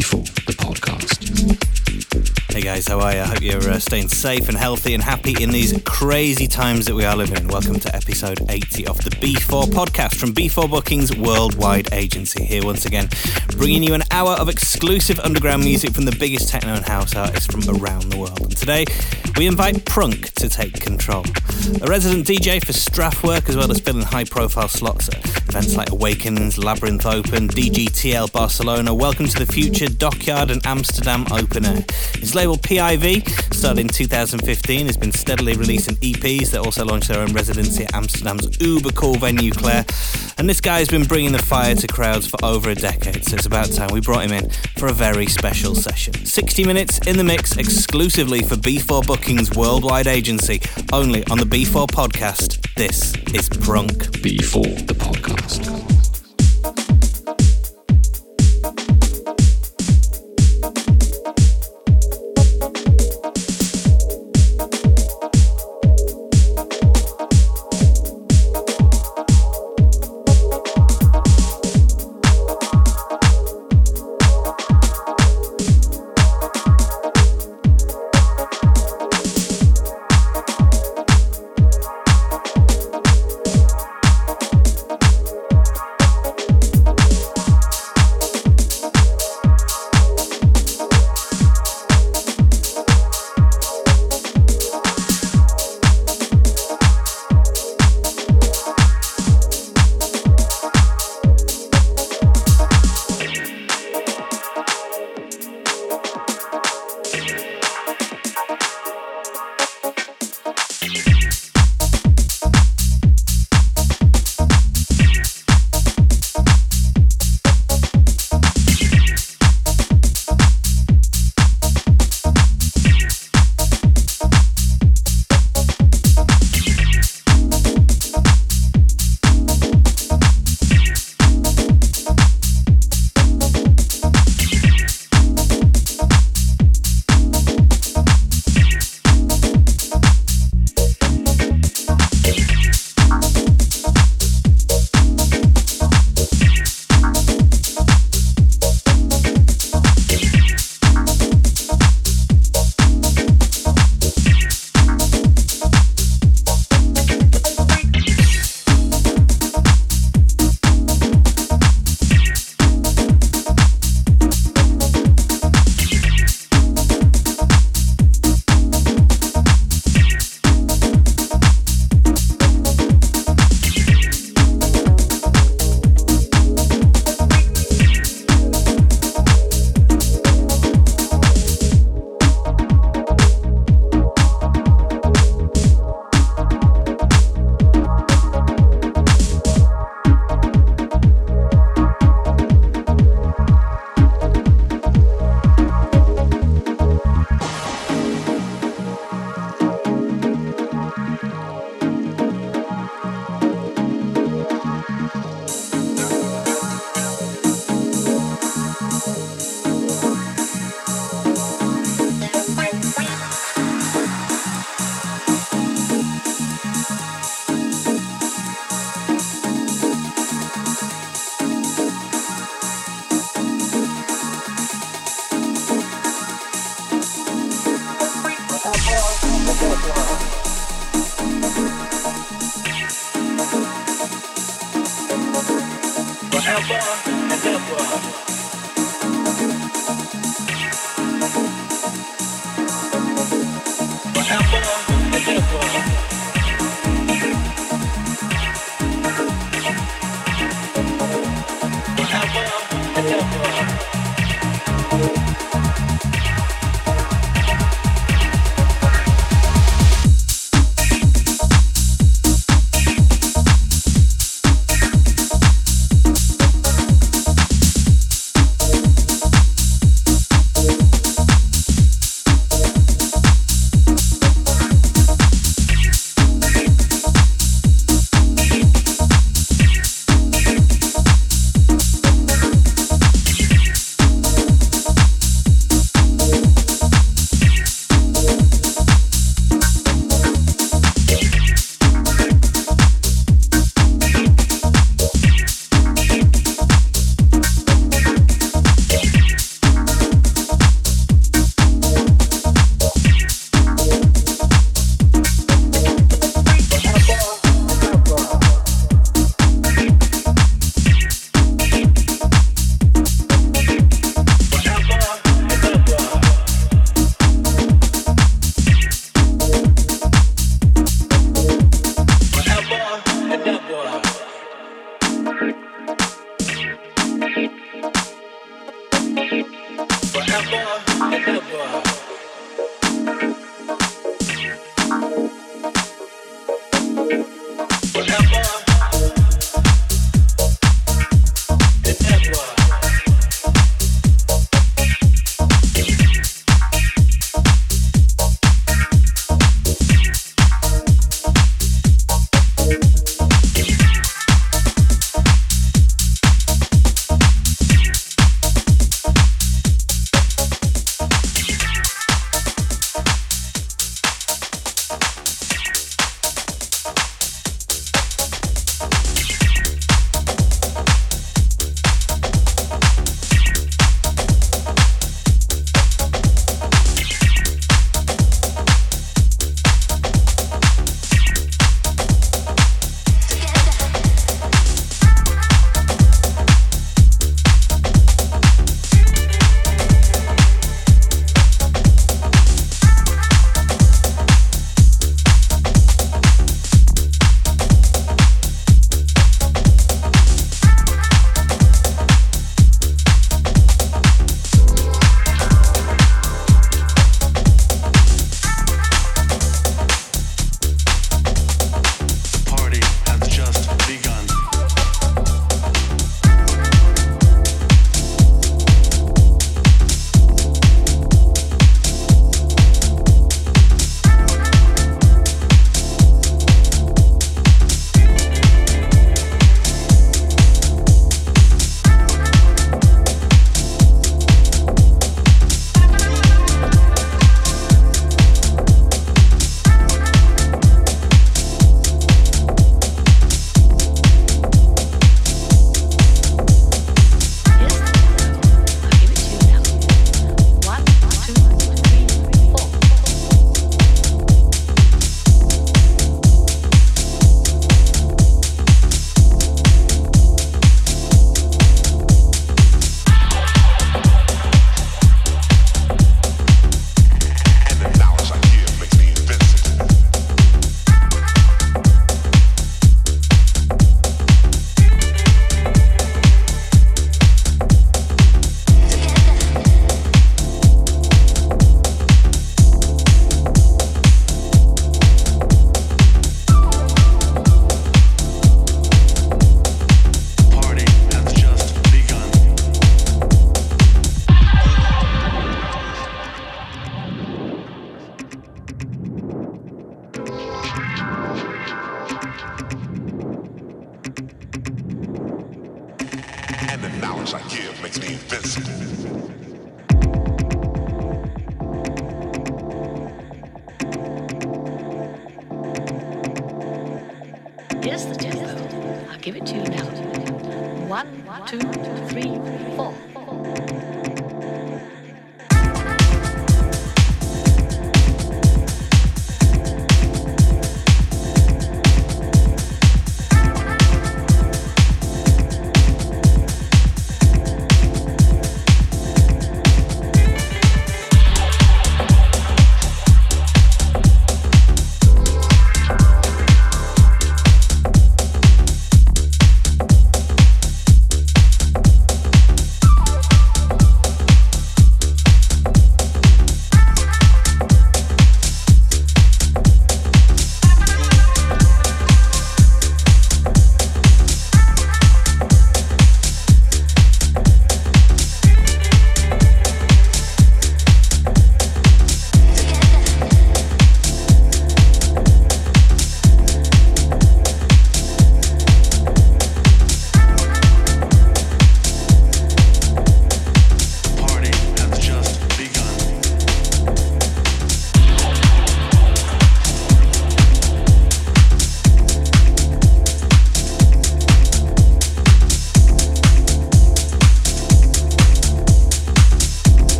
B4, the podcast. Guys, how are you? I hope you're uh, staying safe and healthy and happy in these crazy times that we are living in. Welcome to episode 80 of the B4 podcast from B4 Bookings Worldwide Agency. Here once again, bringing you an hour of exclusive underground music from the biggest techno and house artists from around the world. And today, we invite Prunk to take control. A resident DJ for Strafwerk, as well as filling high profile slots at events like Awakens, Labyrinth Open, DGTL Barcelona, Welcome to the Future, Dockyard, and Amsterdam Open Air. His label PIV, started in 2015, has been steadily releasing EPs that also launched their own residency at Amsterdam's uber cool venue, Claire. And this guy has been bringing the fire to crowds for over a decade, so it's about time we brought him in for a very special session. 60 minutes in the mix exclusively for B4 Bookings Worldwide Agency, only on the B4 podcast. This is Prunk. B4, the podcast.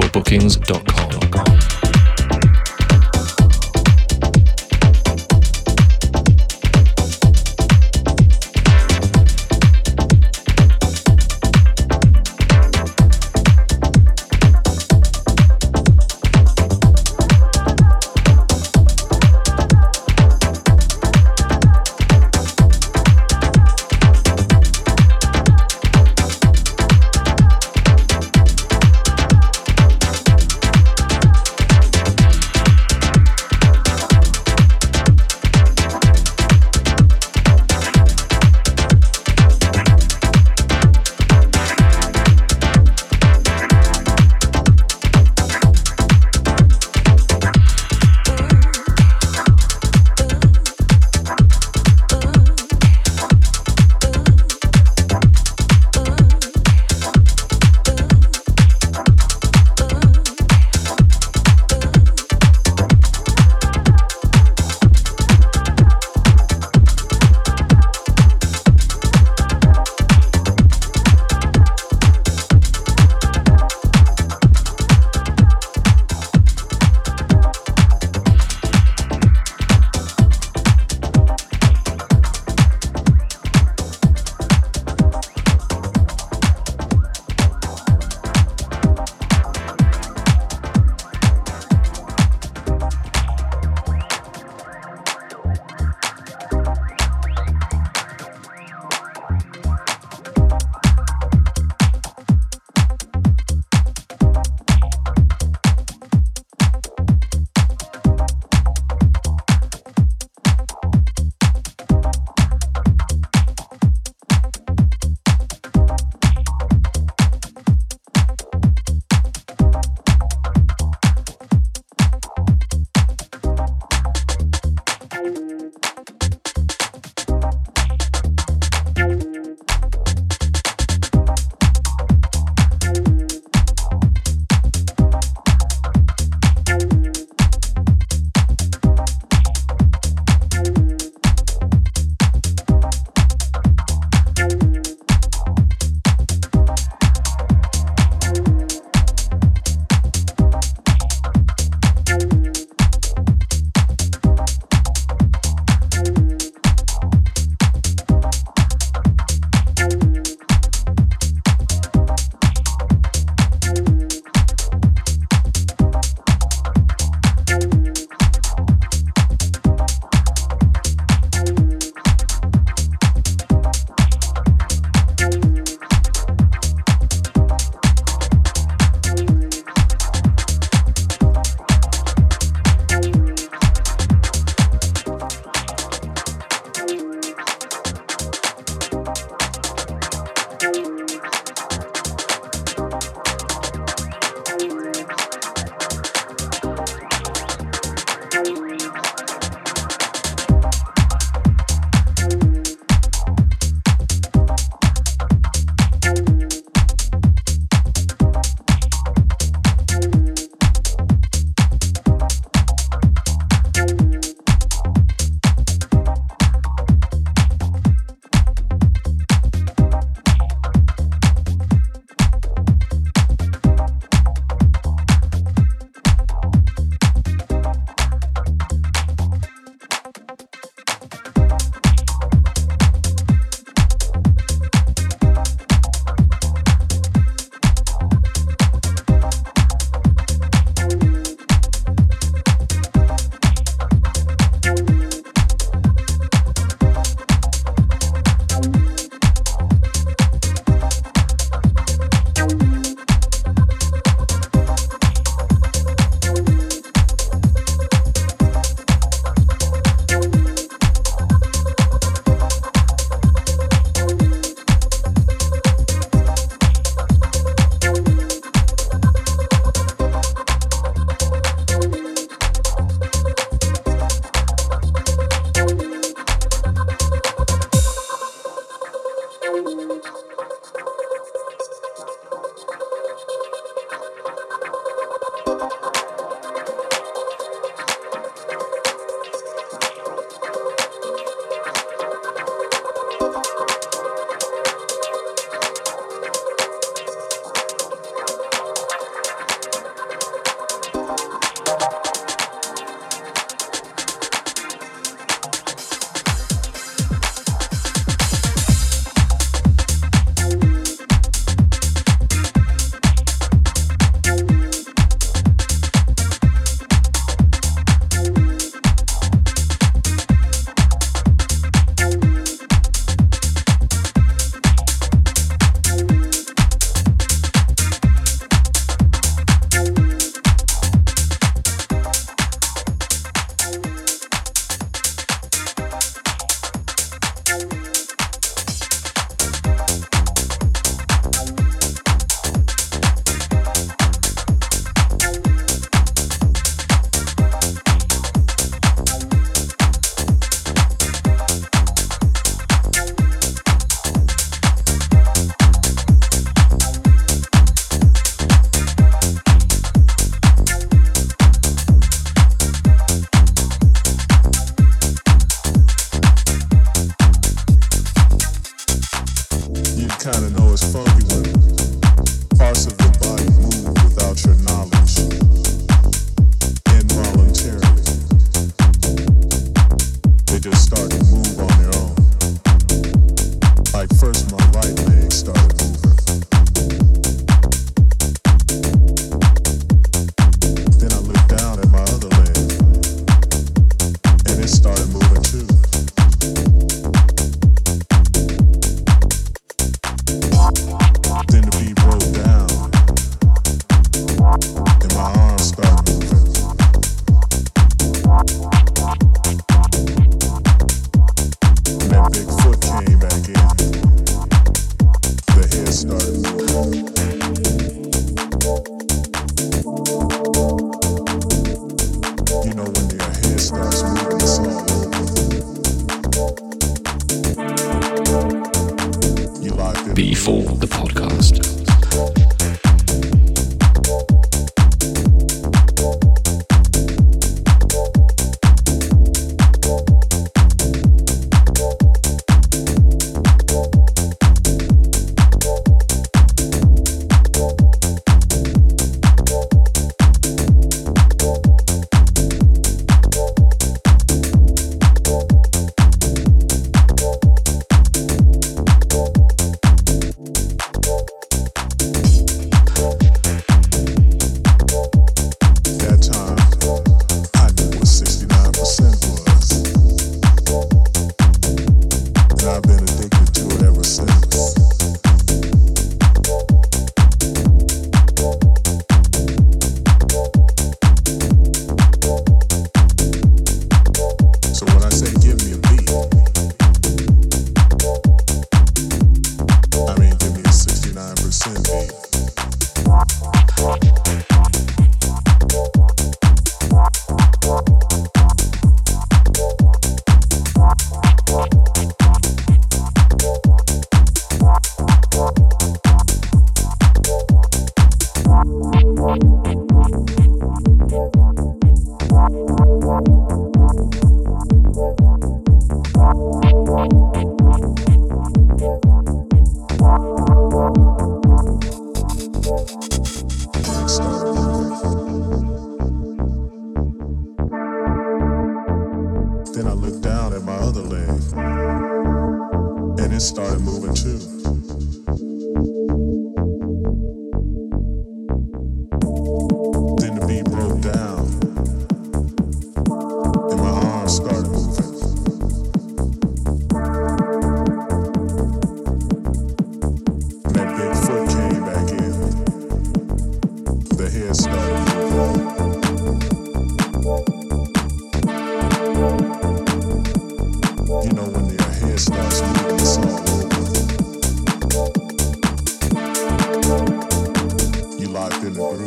b4bookings.com.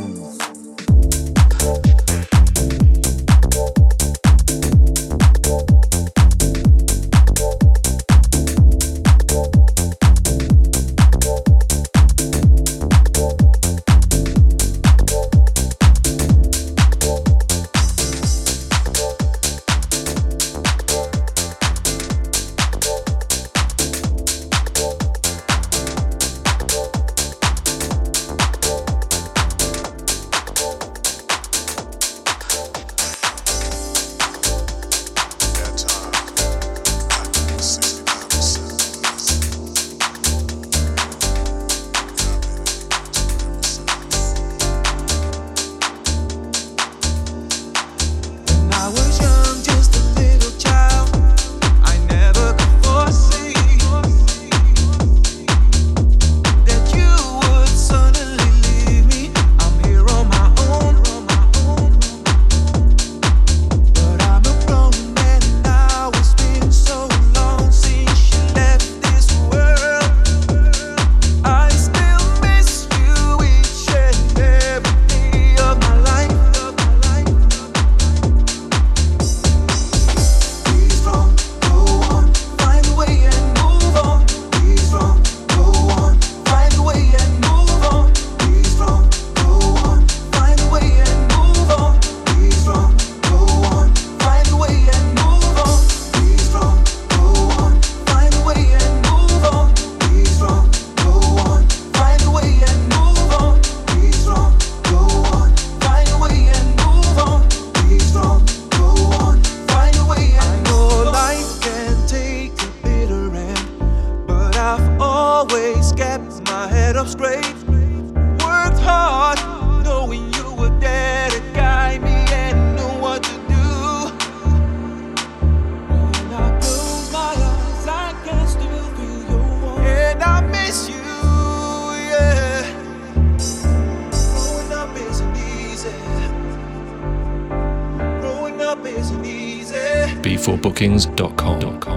Sounds. always kept my head up straight. Worked hard, knowing you were there to guide me and knew what to do. When I close my eyes, I can still feel your warmth. And I miss you, yeah. Growing up isn't easy. Growing up isn't easy. B4bookings.com.